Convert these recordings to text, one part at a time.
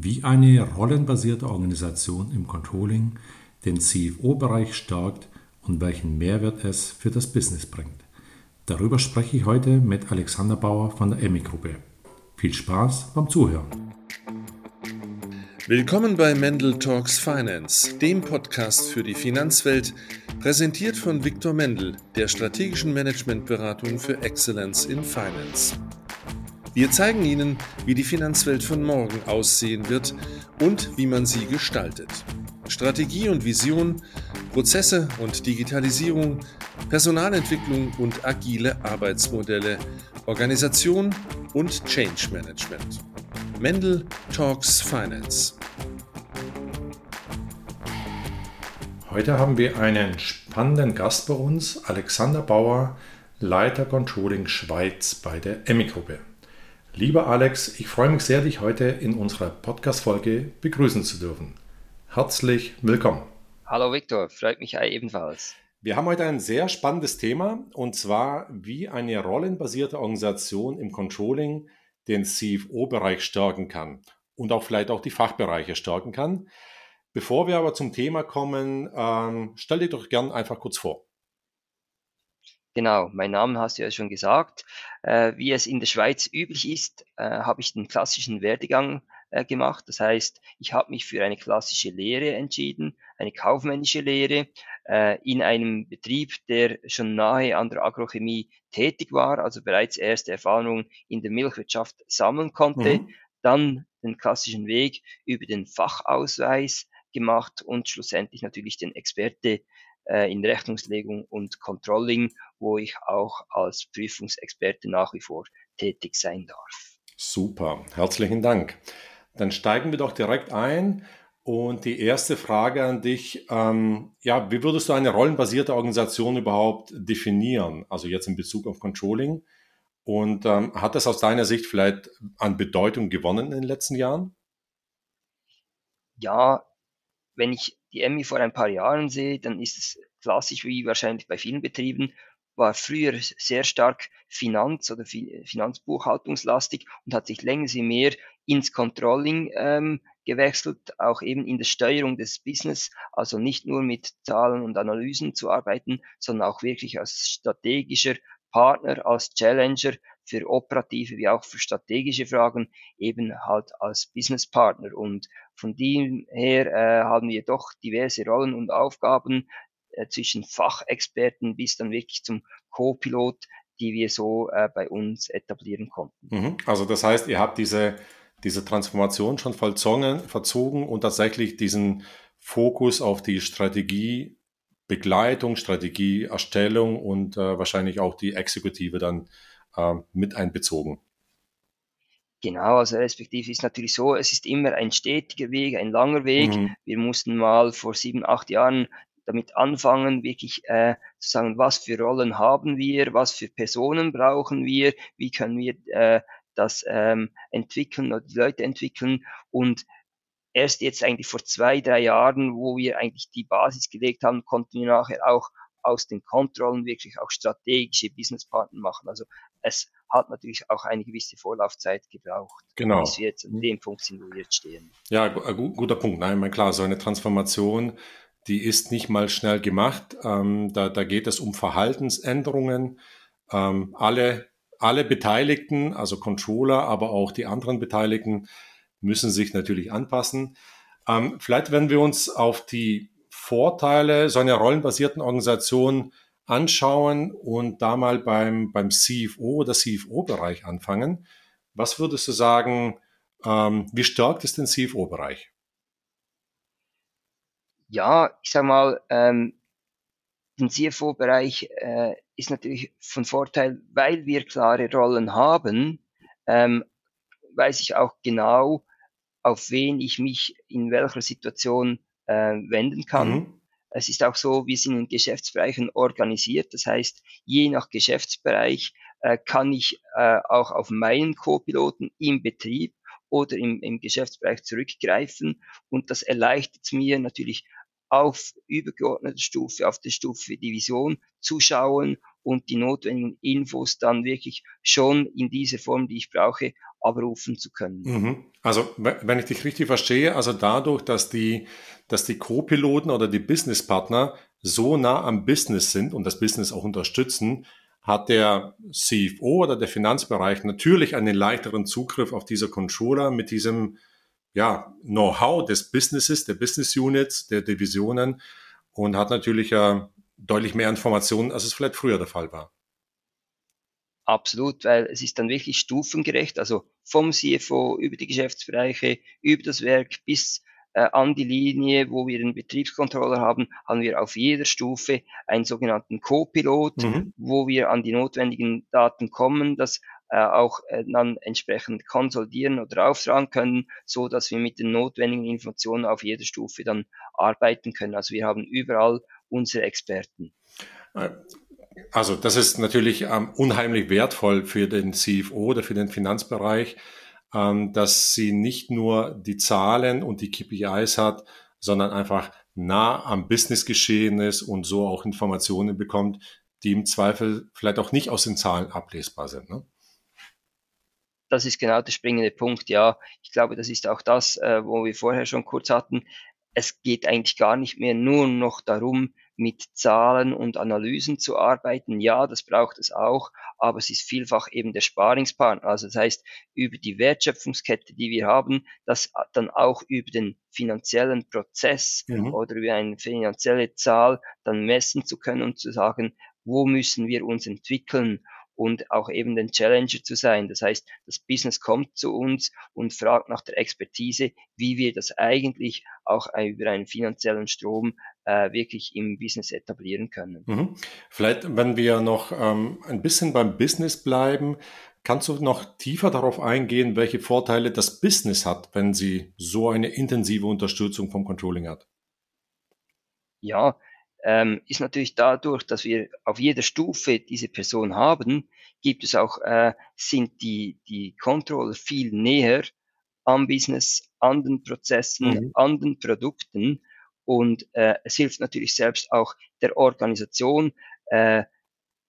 wie eine rollenbasierte Organisation im Controlling den CFO-Bereich stärkt und welchen Mehrwert es für das Business bringt. Darüber spreche ich heute mit Alexander Bauer von der EMI-Gruppe. Viel Spaß beim Zuhören. Willkommen bei Mendel Talks Finance, dem Podcast für die Finanzwelt, präsentiert von Viktor Mendel, der strategischen Managementberatung für Excellence in Finance. Wir zeigen Ihnen, wie die Finanzwelt von morgen aussehen wird und wie man sie gestaltet. Strategie und Vision, Prozesse und Digitalisierung, Personalentwicklung und agile Arbeitsmodelle, Organisation und Change Management. Mendel Talks Finance. Heute haben wir einen spannenden Gast bei uns, Alexander Bauer, Leiter Controlling Schweiz bei der EMI-Gruppe. Lieber Alex, ich freue mich sehr, dich heute in unserer Podcast-Folge begrüßen zu dürfen. Herzlich willkommen. Hallo Viktor, freut mich ebenfalls. Wir haben heute ein sehr spannendes Thema und zwar, wie eine rollenbasierte Organisation im Controlling den CFO-Bereich stärken kann und auch vielleicht auch die Fachbereiche stärken kann. Bevor wir aber zum Thema kommen, ähm, stell dir doch gern einfach kurz vor. Genau, mein Name hast du ja schon gesagt. Äh, wie es in der Schweiz üblich ist, äh, habe ich den klassischen Werdegang äh, gemacht. Das heißt, ich habe mich für eine klassische Lehre entschieden, eine kaufmännische Lehre äh, in einem Betrieb, der schon nahe an der Agrochemie tätig war, also bereits erste Erfahrungen in der Milchwirtschaft sammeln konnte. Mhm. Dann den klassischen Weg über den Fachausweis gemacht und schlussendlich natürlich den Experte äh, in Rechnungslegung und Controlling, wo ich auch als Prüfungsexperte nach wie vor tätig sein darf. Super, herzlichen Dank. Dann steigen wir doch direkt ein. Und die erste Frage an dich, ähm, ja, wie würdest du eine rollenbasierte Organisation überhaupt definieren? Also jetzt in Bezug auf Controlling. Und ähm, hat das aus deiner Sicht vielleicht an Bedeutung gewonnen in den letzten Jahren? Ja, wenn ich die Emmy vor ein paar Jahren sehe, dann ist es klassisch wie wahrscheinlich bei vielen Betrieben, war früher sehr stark Finanz- oder Finanzbuchhaltungslastig und hat sich länger sie mehr ins Controlling ähm, gewechselt, auch eben in der Steuerung des Business, also nicht nur mit Zahlen und Analysen zu arbeiten, sondern auch wirklich als strategischer Partner, als Challenger für operative wie auch für strategische Fragen eben halt als Business Partner. Und von dem her äh, haben wir doch diverse Rollen und Aufgaben äh, zwischen Fachexperten bis dann wirklich zum Co-Pilot, die wir so äh, bei uns etablieren konnten. Mhm. Also das heißt, ihr habt diese, diese Transformation schon vollzogen, verzogen und tatsächlich diesen Fokus auf die Strategie Begleitung, Strategieerstellung und äh, wahrscheinlich auch die Exekutive dann äh, mit einbezogen. Genau, also respektive ist natürlich so, es ist immer ein stetiger Weg, ein langer Weg. Mhm. Wir mussten mal vor sieben, acht Jahren damit anfangen, wirklich äh, zu sagen, was für Rollen haben wir, was für Personen brauchen wir, wie können wir äh, das ähm, entwickeln oder die Leute entwickeln und erst jetzt eigentlich vor zwei, drei Jahren, wo wir eigentlich die Basis gelegt haben, konnten wir nachher auch aus den Kontrollen wirklich auch strategische Businesspartner machen. Also es hat natürlich auch eine gewisse Vorlaufzeit gebraucht, genau. bis wir jetzt an dem Punkt sind, wo wir jetzt stehen. Ja, guter Punkt. Nein, mein klar, so eine Transformation, die ist nicht mal schnell gemacht. Ähm, da, da geht es um Verhaltensänderungen. Ähm, alle, alle Beteiligten, also Controller, aber auch die anderen Beteiligten, müssen sich natürlich anpassen. Ähm, vielleicht, wenn wir uns auf die Vorteile so einer rollenbasierten Organisation anschauen und da mal beim, beim CFO oder CFO-Bereich anfangen. Was würdest du sagen, ähm, wie stärkt es den CFO-Bereich? Ja, ich sag mal, ähm, den CFO-Bereich äh, ist natürlich von Vorteil, weil wir klare Rollen haben, ähm, weiß ich auch genau, auf wen ich mich in welcher Situation äh, wenden kann. Mhm. Es ist auch so, wir sind in Geschäftsbereichen organisiert. Das heißt, je nach Geschäftsbereich äh, kann ich äh, auch auf meinen Co-Piloten im Betrieb oder im, im Geschäftsbereich zurückgreifen. Und das erleichtert es mir natürlich auf übergeordneter Stufe, auf der Stufe Division zu schauen und die notwendigen Infos dann wirklich schon in dieser Form, die ich brauche, abrufen zu können. Mhm. Also, wenn ich dich richtig verstehe, also dadurch, dass die, dass die Co-Piloten oder die Businesspartner so nah am Business sind und das Business auch unterstützen, hat der CFO oder der Finanzbereich natürlich einen leichteren Zugriff auf diese Controller mit diesem ja, Know-how des Businesses, der Business Units, der Divisionen und hat natürlich deutlich mehr Informationen, als es vielleicht früher der Fall war. Absolut, weil es ist dann wirklich stufengerecht, also vom CFO über die Geschäftsbereiche, über das Werk bis äh, an die Linie, wo wir einen Betriebscontroller haben, haben wir auf jeder Stufe einen sogenannten Co-Pilot, mhm. wo wir an die notwendigen Daten kommen, das äh, auch äh, dann entsprechend konsolidieren oder auftragen können, so dass wir mit den notwendigen Informationen auf jeder Stufe dann arbeiten können. Also wir haben überall unsere Experten. Äh, also das ist natürlich ähm, unheimlich wertvoll für den CFO oder für den Finanzbereich, ähm, dass sie nicht nur die Zahlen und die KPIs hat, sondern einfach nah am Business geschehen ist und so auch Informationen bekommt, die im Zweifel vielleicht auch nicht aus den Zahlen ablesbar sind. Ne? Das ist genau der springende Punkt. Ja, ich glaube, das ist auch das, äh, wo wir vorher schon kurz hatten. Es geht eigentlich gar nicht mehr nur noch darum, mit Zahlen und Analysen zu arbeiten. Ja, das braucht es auch, aber es ist vielfach eben der Sparingspartner. Also das heißt, über die Wertschöpfungskette, die wir haben, das dann auch über den finanziellen Prozess mhm. oder über eine finanzielle Zahl dann messen zu können und zu sagen, wo müssen wir uns entwickeln und auch eben den Challenger zu sein. Das heißt, das Business kommt zu uns und fragt nach der Expertise, wie wir das eigentlich auch über einen finanziellen Strom äh, wirklich im Business etablieren können. Mhm. Vielleicht, wenn wir noch ähm, ein bisschen beim Business bleiben, kannst du noch tiefer darauf eingehen, welche Vorteile das Business hat, wenn sie so eine intensive Unterstützung vom Controlling hat? Ja, ähm, ist natürlich dadurch, dass wir auf jeder Stufe diese Person haben, gibt es auch, äh, sind die, die Controller viel näher am Business, an den Prozessen, mhm. an den Produkten und äh, es hilft natürlich selbst auch der Organisation. Äh,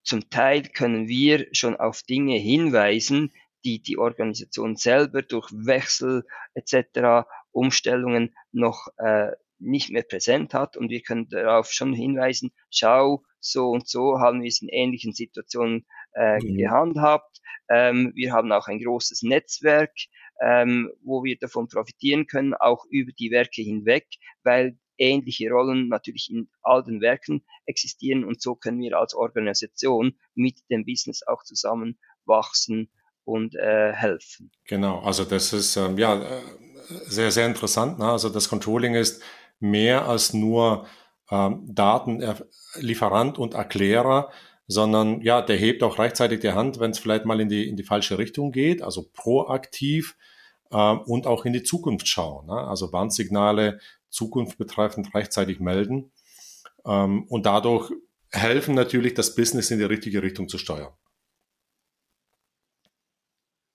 zum Teil können wir schon auf Dinge hinweisen, die die Organisation selber durch Wechsel etc., Umstellungen noch äh, nicht mehr präsent hat und wir können darauf schon hinweisen, schau, so und so haben wir es in ähnlichen Situationen äh, mhm. gehandhabt. Ähm, wir haben auch ein großes Netzwerk, ähm, wo wir davon profitieren können, auch über die Werke hinweg, weil ähnliche Rollen natürlich in all den Werken existieren und so können wir als Organisation mit dem Business auch zusammen wachsen und äh, helfen. Genau, also das ist ähm, ja äh, sehr, sehr interessant. Ne? Also das Controlling ist mehr als nur ähm, Datenlieferant und Erklärer, sondern ja, der hebt auch rechtzeitig die Hand, wenn es vielleicht mal in die, in die falsche Richtung geht, also proaktiv äh, und auch in die Zukunft schauen. Ne? Also Warnsignale Zukunft betreffend rechtzeitig melden ähm, und dadurch helfen natürlich, das Business in die richtige Richtung zu steuern.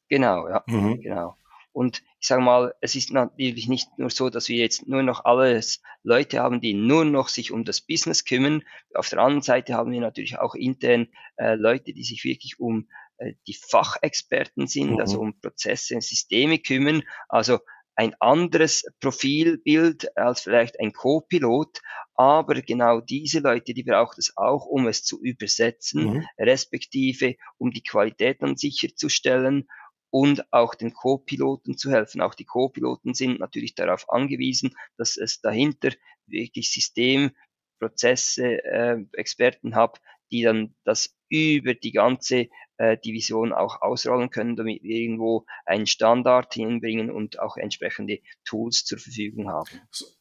Genau, ja, mhm. genau. Und ich sage mal, es ist natürlich nicht nur so, dass wir jetzt nur noch alles Leute haben, die nur noch sich um das Business kümmern. Auf der anderen Seite haben wir natürlich auch intern äh, Leute, die sich wirklich um äh, die Fachexperten sind, mhm. also um Prozesse und Systeme kümmern. Also ein anderes Profilbild als vielleicht ein Co-Pilot, aber genau diese Leute, die braucht es auch, um es zu übersetzen, mhm. respektive um die Qualität dann sicherzustellen und auch den Co-Piloten zu helfen. Auch die Co-Piloten sind natürlich darauf angewiesen, dass es dahinter wirklich Systemprozesse, äh, Experten hat, die dann das über die ganze äh, Division auch ausrollen können, damit wir irgendwo einen Standard hinbringen und auch entsprechende Tools zur Verfügung haben.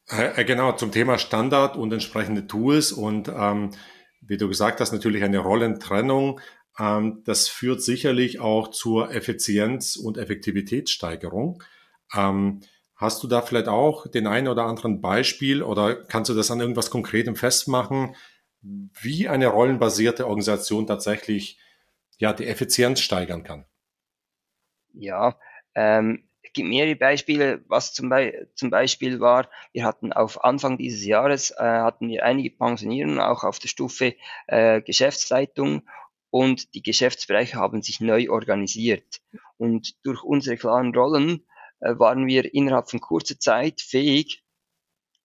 Äh, genau, zum Thema Standard und entsprechende Tools und ähm, wie du gesagt hast, natürlich eine Rollentrennung. Ähm, das führt sicherlich auch zur Effizienz- und Effektivitätssteigerung. Ähm, hast du da vielleicht auch den einen oder anderen Beispiel oder kannst du das an irgendwas Konkretem festmachen, wie eine rollenbasierte Organisation tatsächlich ja, die Effizienz steigern kann? Ja, ähm, es gibt mehrere Beispiele. Was zum, Be zum, Beispiel war, wir hatten auf Anfang dieses Jahres äh, hatten wir einige Pensionierungen auch auf der Stufe äh, Geschäftsleitung und die Geschäftsbereiche haben sich neu organisiert. Und durch unsere klaren Rollen äh, waren wir innerhalb von kurzer Zeit fähig,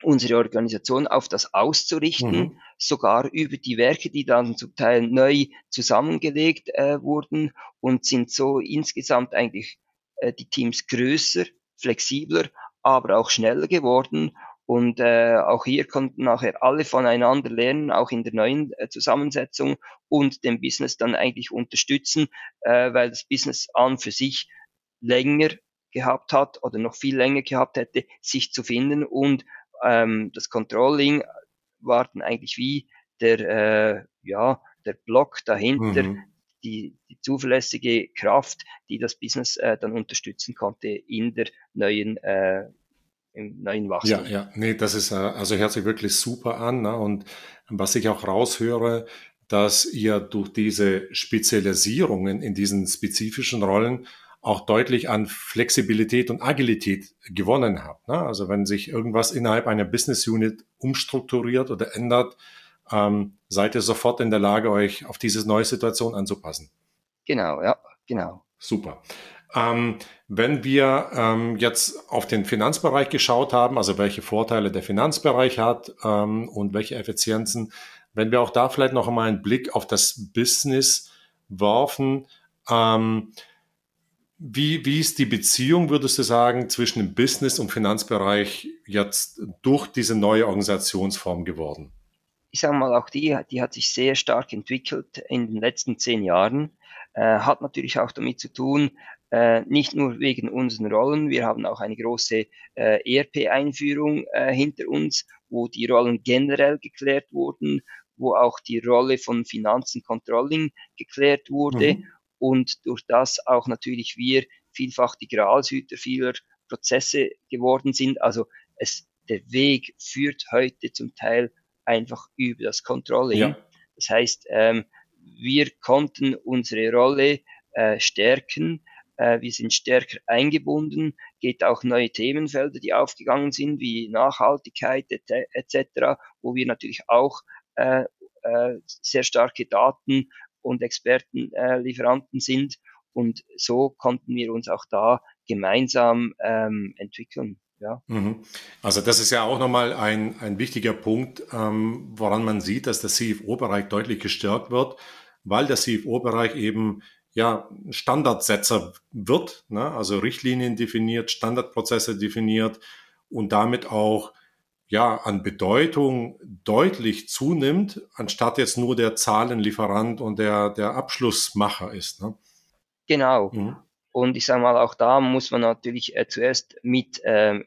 unsere Organisation auf das auszurichten, mhm. sogar über die Werke, die dann zum Teil neu zusammengelegt äh, wurden und sind so insgesamt eigentlich äh, die Teams größer, flexibler, aber auch schneller geworden. Und äh, auch hier konnten nachher alle voneinander lernen, auch in der neuen äh, Zusammensetzung und dem Business dann eigentlich unterstützen, äh, weil das Business an für sich länger gehabt hat oder noch viel länger gehabt hätte, sich zu finden und ähm, das Controlling war dann eigentlich wie der, äh, ja, der Block dahinter, mhm. die, die zuverlässige Kraft, die das Business äh, dann unterstützen konnte in der neuen äh, neuen Wachstum. Ja, ja, nee, das ist, äh, also hört sich wirklich super an. Ne? Und was ich auch raushöre, dass ihr durch diese Spezialisierungen in diesen spezifischen Rollen auch deutlich an Flexibilität und Agilität gewonnen habt. Ne? Also wenn sich irgendwas innerhalb einer Business Unit umstrukturiert oder ändert, ähm, seid ihr sofort in der Lage, euch auf diese neue Situation anzupassen. Genau, ja, genau. Super. Ähm, wenn wir ähm, jetzt auf den Finanzbereich geschaut haben, also welche Vorteile der Finanzbereich hat ähm, und welche Effizienzen, wenn wir auch da vielleicht noch einmal einen Blick auf das Business werfen, ähm, wie, wie ist die Beziehung, würdest du sagen, zwischen dem Business- und Finanzbereich jetzt durch diese neue Organisationsform geworden? Ich sage mal, auch die, die hat sich sehr stark entwickelt in den letzten zehn Jahren. Äh, hat natürlich auch damit zu tun, äh, nicht nur wegen unseren Rollen, wir haben auch eine große äh, ERP-Einführung äh, hinter uns, wo die Rollen generell geklärt wurden, wo auch die Rolle von Finanzen Controlling geklärt wurde. Mhm und durch das auch natürlich wir vielfach die Gralshüter vieler Prozesse geworden sind. Also es, der Weg führt heute zum Teil einfach über das Controlling. Ja. Das heißt, ähm, wir konnten unsere Rolle äh, stärken, wir sind stärker eingebunden, geht auch neue Themenfelder, die aufgegangen sind, wie Nachhaltigkeit etc., wo wir natürlich auch äh, äh, sehr starke Daten und Expertenlieferanten äh, sind. Und so konnten wir uns auch da gemeinsam ähm, entwickeln. Ja. Mhm. Also das ist ja auch nochmal ein, ein wichtiger Punkt, ähm, woran man sieht, dass der CFO-Bereich deutlich gestärkt wird, weil der CFO-Bereich eben ja Standardsetzer wird, ne? also Richtlinien definiert, Standardprozesse definiert und damit auch ja an Bedeutung deutlich zunimmt, anstatt jetzt nur der Zahlenlieferant und der, der Abschlussmacher ist. Ne? Genau. Mhm. Und ich sage mal, auch da muss man natürlich äh, zuerst mit, ähm,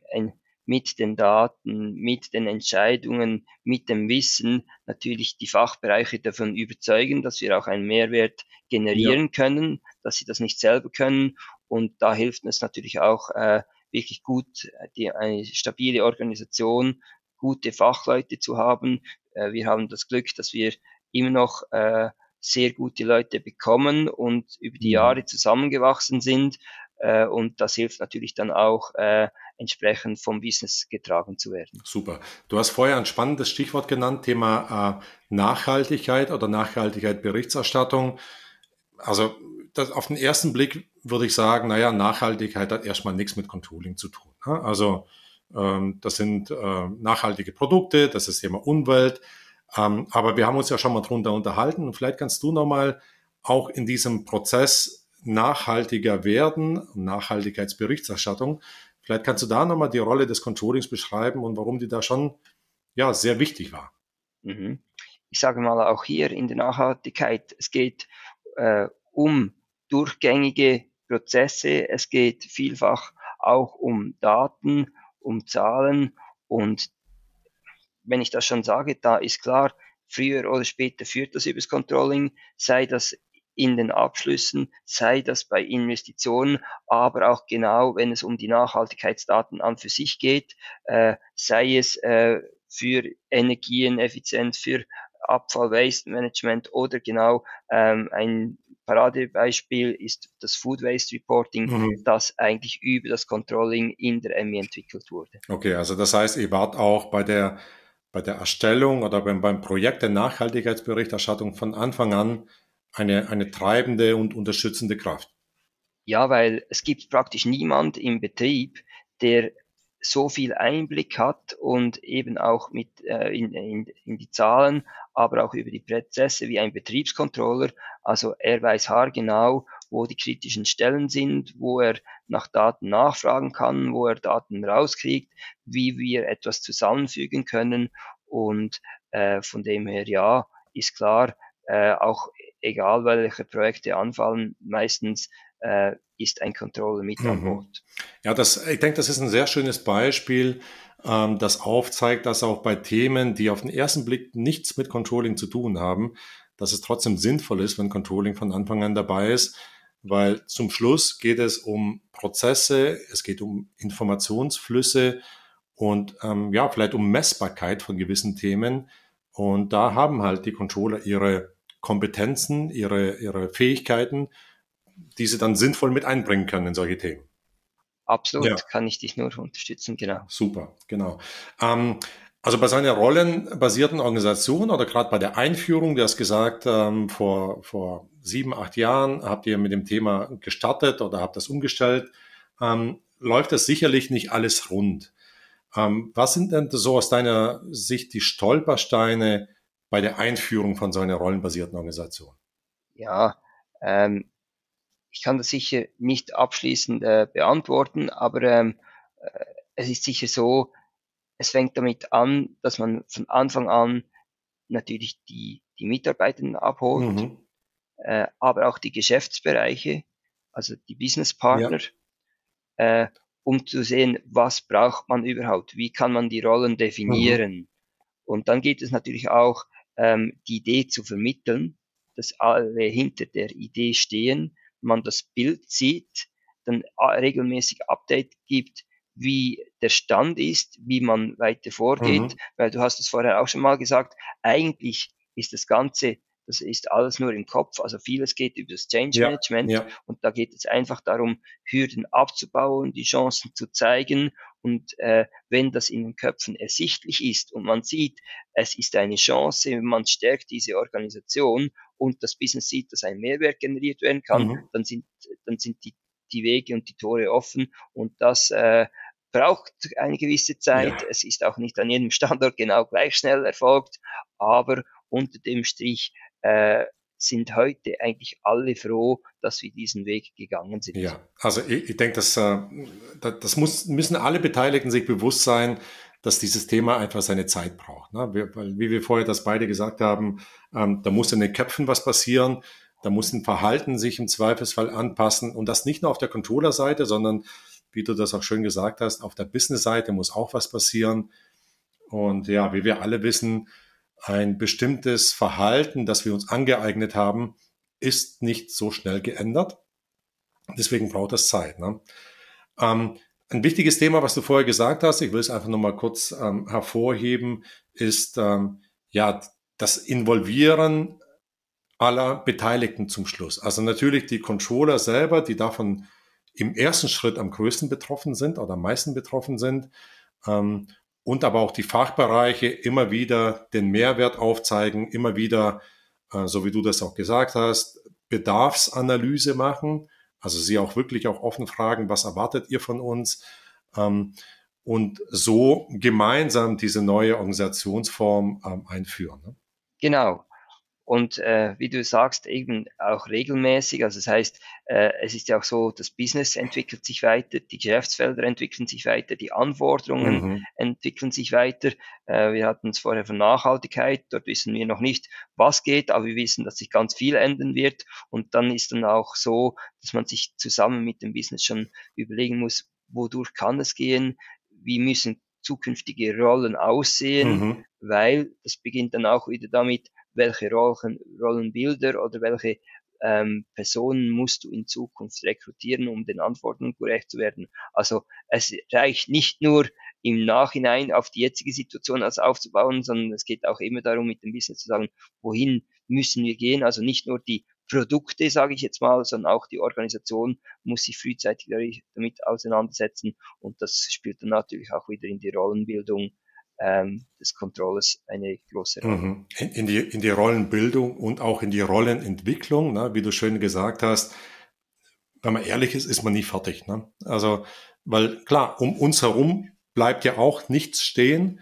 mit den Daten, mit den Entscheidungen, mit dem Wissen natürlich die Fachbereiche davon überzeugen, dass wir auch einen Mehrwert generieren ja. können, dass sie das nicht selber können. Und da hilft es natürlich auch, äh, wirklich gut, die, eine stabile Organisation, gute Fachleute zu haben. Äh, wir haben das Glück, dass wir immer noch äh, sehr gute Leute bekommen und über die. Jahre zusammengewachsen sind. Äh, und das hilft natürlich dann auch, äh, entsprechend vom Business getragen zu werden. Super. Du hast vorher ein spannendes Stichwort genannt, Thema äh, Nachhaltigkeit oder Nachhaltigkeit Berichterstattung. Also das, auf den ersten Blick würde ich sagen, naja, Nachhaltigkeit hat erstmal nichts mit Controlling zu tun. Ne? Also ähm, das sind äh, nachhaltige Produkte, das ist Thema Umwelt. Ähm, aber wir haben uns ja schon mal drunter unterhalten und vielleicht kannst du nochmal auch in diesem Prozess nachhaltiger werden, Nachhaltigkeitsberichterstattung, vielleicht kannst du da nochmal die Rolle des Controllings beschreiben und warum die da schon ja, sehr wichtig war. Mhm. Ich sage mal auch hier in der Nachhaltigkeit, es geht äh, um durchgängige Prozesse. Es geht vielfach auch um Daten, um Zahlen und wenn ich das schon sage, da ist klar, früher oder später führt das übers Controlling, sei das in den Abschlüssen, sei das bei Investitionen, aber auch genau, wenn es um die Nachhaltigkeitsdaten an für sich geht, äh, sei es äh, für Energieneffizienz, für Abfall Waste Management oder genau ähm, ein Paradebeispiel ist das Food Waste Reporting, mhm. das eigentlich über das Controlling in der MI entwickelt wurde. Okay, also das heißt, ihr wart auch bei der, bei der Erstellung oder beim, beim Projekt der Nachhaltigkeitsberichterstattung von Anfang an eine, eine treibende und unterstützende Kraft. Ja, weil es gibt praktisch niemand im Betrieb, der so viel Einblick hat und eben auch mit äh, in, in, in die Zahlen, aber auch über die Prozesse wie ein Betriebscontroller. Also er weiß haargenau, wo die kritischen Stellen sind, wo er nach Daten nachfragen kann, wo er Daten rauskriegt, wie wir etwas zusammenfügen können. Und äh, von dem her, ja, ist klar, äh, auch egal welche Projekte anfallen, meistens äh, ist ein Controller mit mhm. an Bord. Ja, das, ich denke, das ist ein sehr schönes Beispiel, ähm, das aufzeigt, dass auch bei Themen, die auf den ersten Blick nichts mit Controlling zu tun haben, dass es trotzdem sinnvoll ist, wenn Controlling von Anfang an dabei ist, weil zum Schluss geht es um Prozesse, es geht um Informationsflüsse und ähm, ja, vielleicht um Messbarkeit von gewissen Themen. Und da haben halt die Controller ihre Kompetenzen, ihre, ihre Fähigkeiten, die sie dann sinnvoll mit einbringen können in solche Themen. Absolut, ja. kann ich dich nur unterstützen, genau. Super, genau. Ähm, also bei seiner rollenbasierten Organisation oder gerade bei der Einführung, du hast gesagt, ähm, vor, vor sieben, acht Jahren habt ihr mit dem Thema gestartet oder habt das umgestellt, ähm, läuft das sicherlich nicht alles rund. Ähm, was sind denn so aus deiner Sicht die Stolpersteine bei der Einführung von so einer rollenbasierten Organisation? Ja, ähm, ich kann das sicher nicht abschließend äh, beantworten, aber ähm, äh, es ist sicher so, es fängt damit an, dass man von Anfang an natürlich die, die Mitarbeitenden abholt, mhm. äh, aber auch die Geschäftsbereiche, also die Businesspartner, ja. äh, um zu sehen, was braucht man überhaupt, wie kann man die Rollen definieren. Mhm. Und dann geht es natürlich auch, ähm, die Idee zu vermitteln, dass alle hinter der Idee stehen, man das Bild sieht, dann regelmäßig Update gibt, wie der Stand ist, wie man weiter vorgeht, mhm. weil du hast es vorher auch schon mal gesagt, eigentlich ist das Ganze, das ist alles nur im Kopf, also vieles geht über das Change ja, Management ja. und da geht es einfach darum, Hürden abzubauen, die Chancen zu zeigen und äh, wenn das in den Köpfen ersichtlich ist und man sieht, es ist eine Chance, man stärkt diese Organisation und das Business sieht, dass ein Mehrwert generiert werden kann, mhm. dann sind, dann sind die, die Wege und die Tore offen und das äh, braucht eine gewisse Zeit. Ja. Es ist auch nicht an jedem Standort genau gleich schnell erfolgt, aber unter dem Strich äh, sind heute eigentlich alle froh, dass wir diesen Weg gegangen sind. Ja, also ich, ich denke, dass, äh, das muss, müssen alle Beteiligten sich bewusst sein, dass dieses Thema einfach seine Zeit braucht. Ne? Weil, wie wir vorher das beide gesagt haben, ähm, da muss in den Köpfen was passieren, da muss ein Verhalten sich im Zweifelsfall anpassen und das nicht nur auf der Controller-Seite, sondern wie du das auch schön gesagt hast, auf der Business-Seite muss auch was passieren. Und ja, wie wir alle wissen, ein bestimmtes Verhalten, das wir uns angeeignet haben, ist nicht so schnell geändert. Deswegen braucht das Zeit. Ne? Ähm, ein wichtiges Thema, was du vorher gesagt hast, ich will es einfach nochmal kurz ähm, hervorheben, ist ähm, ja das Involvieren aller Beteiligten zum Schluss. Also natürlich die Controller selber, die davon im ersten Schritt am größten betroffen sind oder am meisten betroffen sind. Ähm, und aber auch die Fachbereiche immer wieder den Mehrwert aufzeigen, immer wieder, äh, so wie du das auch gesagt hast, Bedarfsanalyse machen also sie auch wirklich auch offen fragen, was erwartet ihr von uns? Ähm, und so gemeinsam diese neue Organisationsform ähm, einführen. Ne? Genau. Und äh, wie du sagst, eben auch regelmäßig. Also das heißt, äh, es ist ja auch so, das Business entwickelt sich weiter, die Geschäftsfelder entwickeln sich weiter, die Anforderungen mhm. entwickeln sich weiter. Äh, wir hatten es vorher von Nachhaltigkeit, dort wissen wir noch nicht, was geht, aber wir wissen, dass sich ganz viel ändern wird. Und dann ist dann auch so, dass man sich zusammen mit dem Business schon überlegen muss, wodurch kann es gehen, wie müssen zukünftige Rollen aussehen, mhm. weil das beginnt dann auch wieder damit, welche Rollen, Rollenbilder oder welche ähm, Personen musst du in Zukunft rekrutieren, um den Anforderungen gerecht zu werden. Also es reicht nicht nur im Nachhinein auf die jetzige Situation als aufzubauen, sondern es geht auch immer darum, mit dem Business zu sagen, wohin müssen wir gehen. Also nicht nur die Produkte, sage ich jetzt mal, sondern auch die Organisation muss sich frühzeitig damit auseinandersetzen und das spielt dann natürlich auch wieder in die Rollenbildung ähm, des Controllers eine große Rolle. Mhm. In, die, in die Rollenbildung und auch in die Rollenentwicklung, ne? wie du schön gesagt hast, wenn man ehrlich ist, ist man nie fertig. Ne? Also, weil klar, um uns herum bleibt ja auch nichts stehen.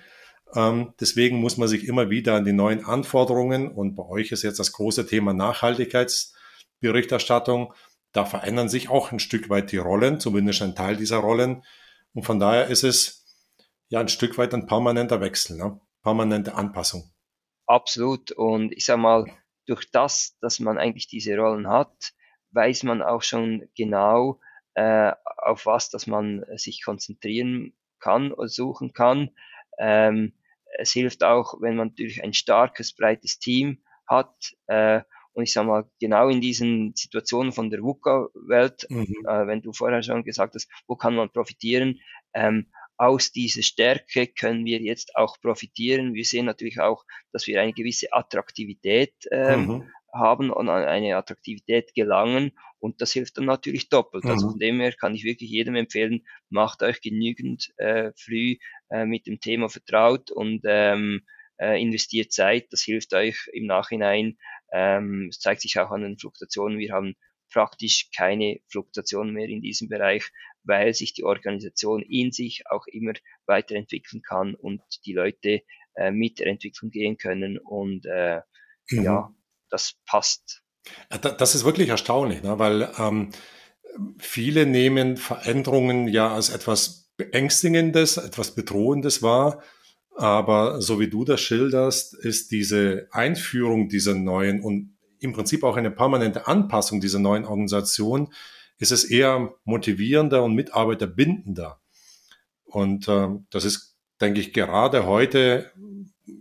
Ähm, deswegen muss man sich immer wieder an die neuen Anforderungen und bei euch ist jetzt das große Thema Nachhaltigkeitsberichterstattung. Da verändern sich auch ein Stück weit die Rollen, zumindest ein Teil dieser Rollen. Und von daher ist es ja ein Stück weit ein permanenter Wechsel, ne? permanente Anpassung. Absolut. Und ich sag mal, durch das, dass man eigentlich diese Rollen hat, weiß man auch schon genau, äh, auf was, dass man sich konzentrieren kann oder suchen kann. Ähm, es hilft auch, wenn man natürlich ein starkes, breites Team hat. Äh, und ich sage mal, genau in diesen Situationen von der VUCA-Welt, mhm. äh, wenn du vorher schon gesagt hast, wo kann man profitieren, ähm, aus dieser Stärke können wir jetzt auch profitieren. Wir sehen natürlich auch, dass wir eine gewisse Attraktivität ähm, mhm. haben und an eine Attraktivität gelangen. Und das hilft dann natürlich doppelt. Also mhm. Also von dem her kann ich wirklich jedem empfehlen, macht euch genügend äh, früh äh, mit dem Thema vertraut und ähm, äh, investiert Zeit. Das hilft euch im Nachhinein. Ähm, es zeigt sich auch an den Fluktuationen. Wir haben praktisch keine Fluktuation mehr in diesem Bereich, weil sich die Organisation in sich auch immer weiterentwickeln kann und die Leute äh, mit der Entwicklung gehen können und äh, mhm. ja, das passt. Das ist wirklich erstaunlich, ne? weil ähm, viele nehmen Veränderungen ja als etwas Beängstigendes, etwas Bedrohendes wahr. Aber so wie du das schilderst, ist diese Einführung dieser neuen und im Prinzip auch eine permanente Anpassung dieser neuen Organisation, ist es eher motivierender und mitarbeiterbindender. Und äh, das ist, denke ich, gerade heute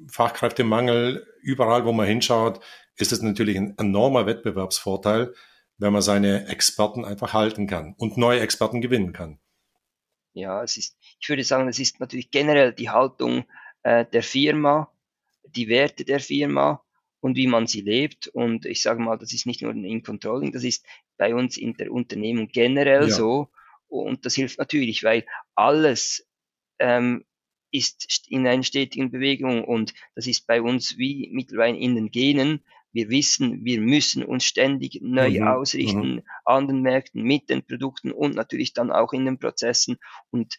Fachkräftemangel, überall, wo man hinschaut, ist es natürlich ein enormer Wettbewerbsvorteil, wenn man seine Experten einfach halten kann und neue Experten gewinnen kann. Ja, es ist, ich würde sagen, es ist natürlich generell die Haltung äh, der Firma, die Werte der Firma und wie man sie lebt. Und ich sage mal, das ist nicht nur in Controlling, das ist bei uns in der Unternehmung generell ja. so. Und das hilft natürlich, weil alles ähm, ist in einer stetigen Bewegung und das ist bei uns wie mittlerweile in den Genen. Wir wissen, wir müssen uns ständig neu mhm. ausrichten mhm. an den Märkten mit den Produkten und natürlich dann auch in den Prozessen. Und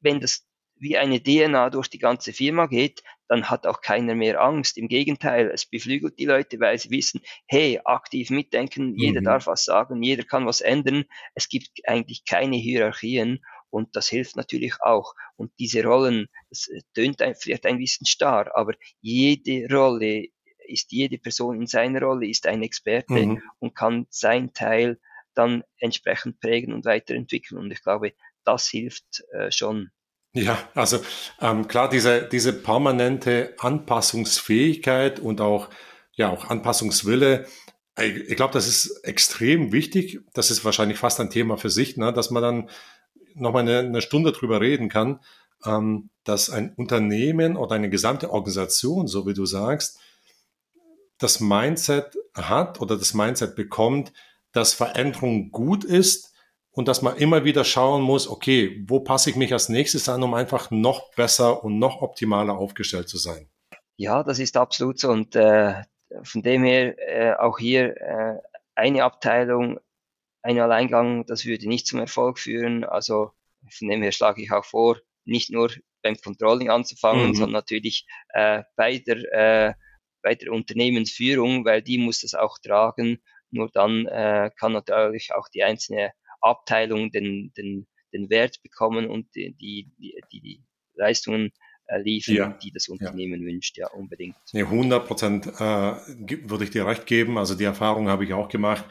wenn das wie eine DNA durch die ganze Firma geht, dann hat auch keiner mehr Angst. Im Gegenteil, es beflügelt die Leute, weil sie wissen, hey, aktiv mitdenken, jeder mhm. darf was sagen, jeder kann was ändern. Es gibt eigentlich keine Hierarchien und das hilft natürlich auch. Und diese Rollen, das tönt vielleicht ein bisschen starr, aber jede Rolle ist jede Person in seiner Rolle, ist ein Experte mhm. und kann sein Teil dann entsprechend prägen und weiterentwickeln. Und ich glaube, das hilft äh, schon. Ja, also ähm, klar, diese, diese permanente Anpassungsfähigkeit und auch, ja, auch Anpassungswille, ich, ich glaube, das ist extrem wichtig. Das ist wahrscheinlich fast ein Thema für sich, ne, dass man dann nochmal eine, eine Stunde drüber reden kann, ähm, dass ein Unternehmen oder eine gesamte Organisation, so wie du sagst, das Mindset hat oder das Mindset bekommt, dass Veränderung gut ist, und dass man immer wieder schauen muss, okay, wo passe ich mich als nächstes an, um einfach noch besser und noch optimaler aufgestellt zu sein. Ja, das ist absolut so und äh, von dem her äh, auch hier äh, eine Abteilung, ein Alleingang, das würde nicht zum Erfolg führen. Also von dem her schlage ich auch vor, nicht nur beim Controlling anzufangen, mhm. sondern natürlich äh, bei der äh, bei der Unternehmensführung, weil die muss das auch tragen. Nur dann äh, kann natürlich auch die einzelne Abteilung den, den, den Wert bekommen und die, die, die, die Leistungen äh, liefern, ja, die das Unternehmen ja. wünscht, ja, unbedingt. Nee, 100 Prozent äh, würde ich dir recht geben. Also die Erfahrung habe ich auch gemacht.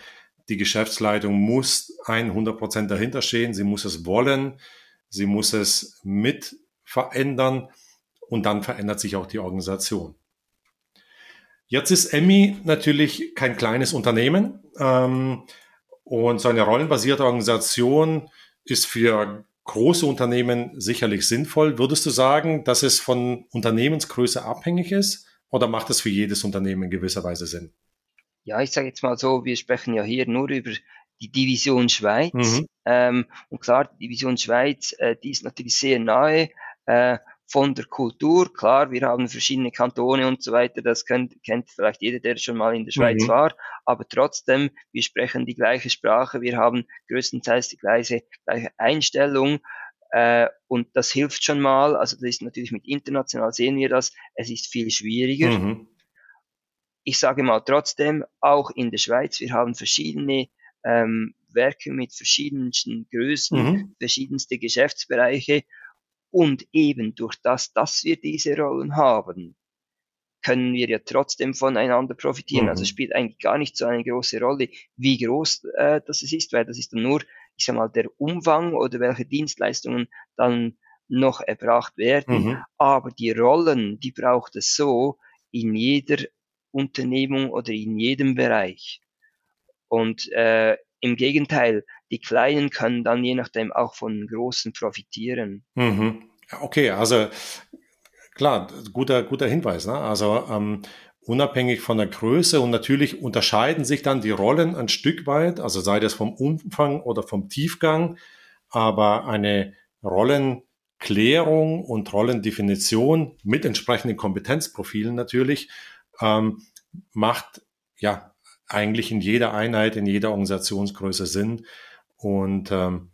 Die Geschäftsleitung muss 100 Prozent dahinter stehen. Sie muss es wollen. Sie muss es mit verändern. Und dann verändert sich auch die Organisation. Jetzt ist Emmy natürlich kein kleines Unternehmen. Ähm, und so eine rollenbasierte Organisation ist für große Unternehmen sicherlich sinnvoll. Würdest du sagen, dass es von Unternehmensgröße abhängig ist oder macht es für jedes Unternehmen in gewisser Weise Sinn? Ja, ich sage jetzt mal so, wir sprechen ja hier nur über die Division Schweiz. Mhm. Ähm, und klar, die Division Schweiz, äh, die ist natürlich sehr nahe. Äh, von der Kultur. Klar, wir haben verschiedene Kantone und so weiter, das kennt, kennt vielleicht jeder, der schon mal in der Schweiz mhm. war, aber trotzdem, wir sprechen die gleiche Sprache, wir haben größtenteils die gleiche, gleiche Einstellung äh, und das hilft schon mal. Also das ist natürlich mit international sehen wir das, es ist viel schwieriger. Mhm. Ich sage mal trotzdem, auch in der Schweiz, wir haben verschiedene ähm, Werke mit verschiedensten Größen, mhm. verschiedenste Geschäftsbereiche und eben durch das, dass wir diese Rollen haben, können wir ja trotzdem voneinander profitieren. Also mhm. Also spielt eigentlich gar nicht so eine große Rolle, wie groß äh, das ist, weil das ist dann nur, ich sag mal, der Umfang oder welche Dienstleistungen dann noch erbracht werden. Mhm. Aber die Rollen, die braucht es so in jeder Unternehmung oder in jedem Bereich. Und äh, im Gegenteil, die Kleinen können dann je nachdem auch von Großen profitieren. Mhm. Okay, also klar, guter, guter Hinweis. Ne? Also ähm, unabhängig von der Größe und natürlich unterscheiden sich dann die Rollen ein Stück weit, also sei das vom Umfang oder vom Tiefgang, aber eine Rollenklärung und Rollendefinition mit entsprechenden Kompetenzprofilen natürlich ähm, macht ja eigentlich in jeder Einheit, in jeder Organisationsgröße Sinn. Und ähm,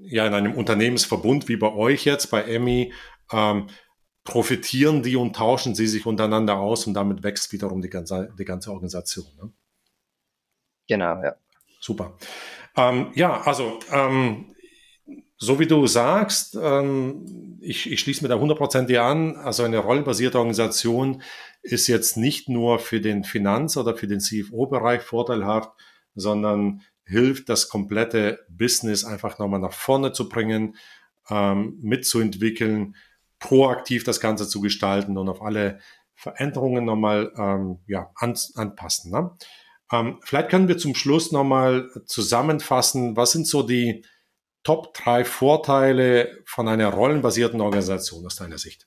ja, in einem Unternehmensverbund wie bei euch jetzt, bei Emmy, ähm, profitieren die und tauschen sie sich untereinander aus und damit wächst wiederum die ganze, die ganze Organisation. Ne? Genau, ja. Super. Ähm, ja, also ähm, so wie du sagst, ähm, ich, ich schließe mir da hundertprozentig an, also eine rollenbasierte Organisation ist jetzt nicht nur für den Finanz- oder für den CFO-Bereich vorteilhaft, sondern hilft, das komplette Business einfach nochmal nach vorne zu bringen, ähm, mitzuentwickeln, proaktiv das Ganze zu gestalten und auf alle Veränderungen nochmal ähm, ja, an, anpassen. Ne? Ähm, vielleicht können wir zum Schluss nochmal zusammenfassen, was sind so die Top drei Vorteile von einer rollenbasierten Organisation aus deiner Sicht?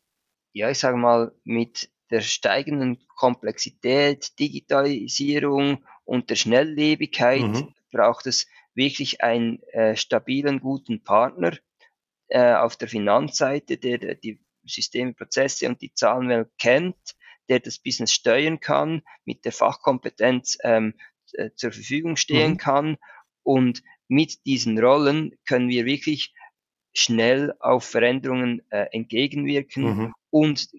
Ja, ich sage mal, mit der steigenden Komplexität, Digitalisierung und der Schnelllebigkeit mhm. Braucht es wirklich einen äh, stabilen, guten Partner äh, auf der Finanzseite, der, die Systeme, Prozesse und die Zahlenwelt kennt, der das Business steuern kann, mit der Fachkompetenz ähm, äh, zur Verfügung stehen mhm. kann. Und mit diesen Rollen können wir wirklich schnell auf Veränderungen äh, entgegenwirken mhm. und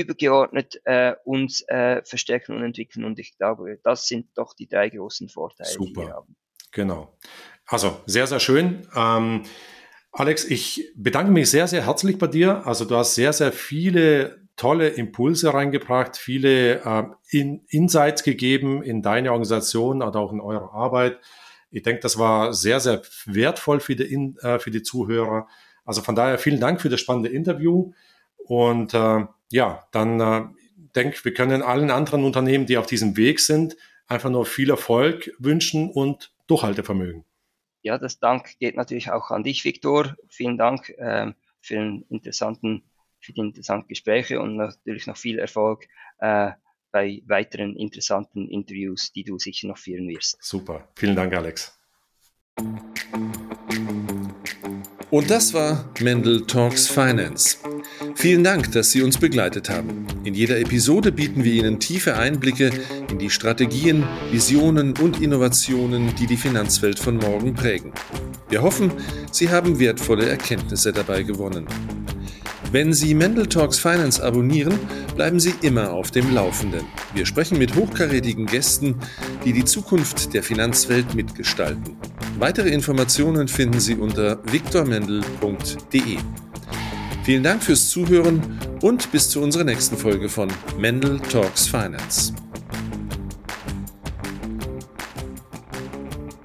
übergeordnet äh, uns äh, verstärken und entwickeln. Und ich glaube, das sind doch die drei großen Vorteile, Super. die wir haben. Genau. Also sehr, sehr schön. Ähm, Alex, ich bedanke mich sehr, sehr herzlich bei dir. Also du hast sehr, sehr viele tolle Impulse reingebracht, viele äh, in, Insights gegeben in deine Organisation oder auch in eure Arbeit. Ich denke, das war sehr, sehr wertvoll für die, äh, für die Zuhörer. Also von daher vielen Dank für das spannende Interview. Und äh, ja, dann äh, denke wir können allen anderen Unternehmen, die auf diesem Weg sind, einfach nur viel Erfolg wünschen und Durchhaltevermögen. Ja, das Dank geht natürlich auch an dich, Viktor. Vielen Dank äh, für, den interessanten, für die interessanten Gespräche und natürlich noch viel Erfolg äh, bei weiteren interessanten Interviews, die du sicher noch führen wirst. Super. Vielen Dank, Alex. Und das war Mendel Talks Finance. Vielen Dank, dass Sie uns begleitet haben. In jeder Episode bieten wir Ihnen tiefe Einblicke in die Strategien, Visionen und Innovationen, die die Finanzwelt von morgen prägen. Wir hoffen, Sie haben wertvolle Erkenntnisse dabei gewonnen. Wenn Sie Mendel Talks Finance abonnieren, bleiben Sie immer auf dem Laufenden. Wir sprechen mit hochkarätigen Gästen, die die Zukunft der Finanzwelt mitgestalten. Weitere Informationen finden Sie unter viktormendel.de. Vielen Dank fürs Zuhören und bis zu unserer nächsten Folge von Mendel Talks Finance.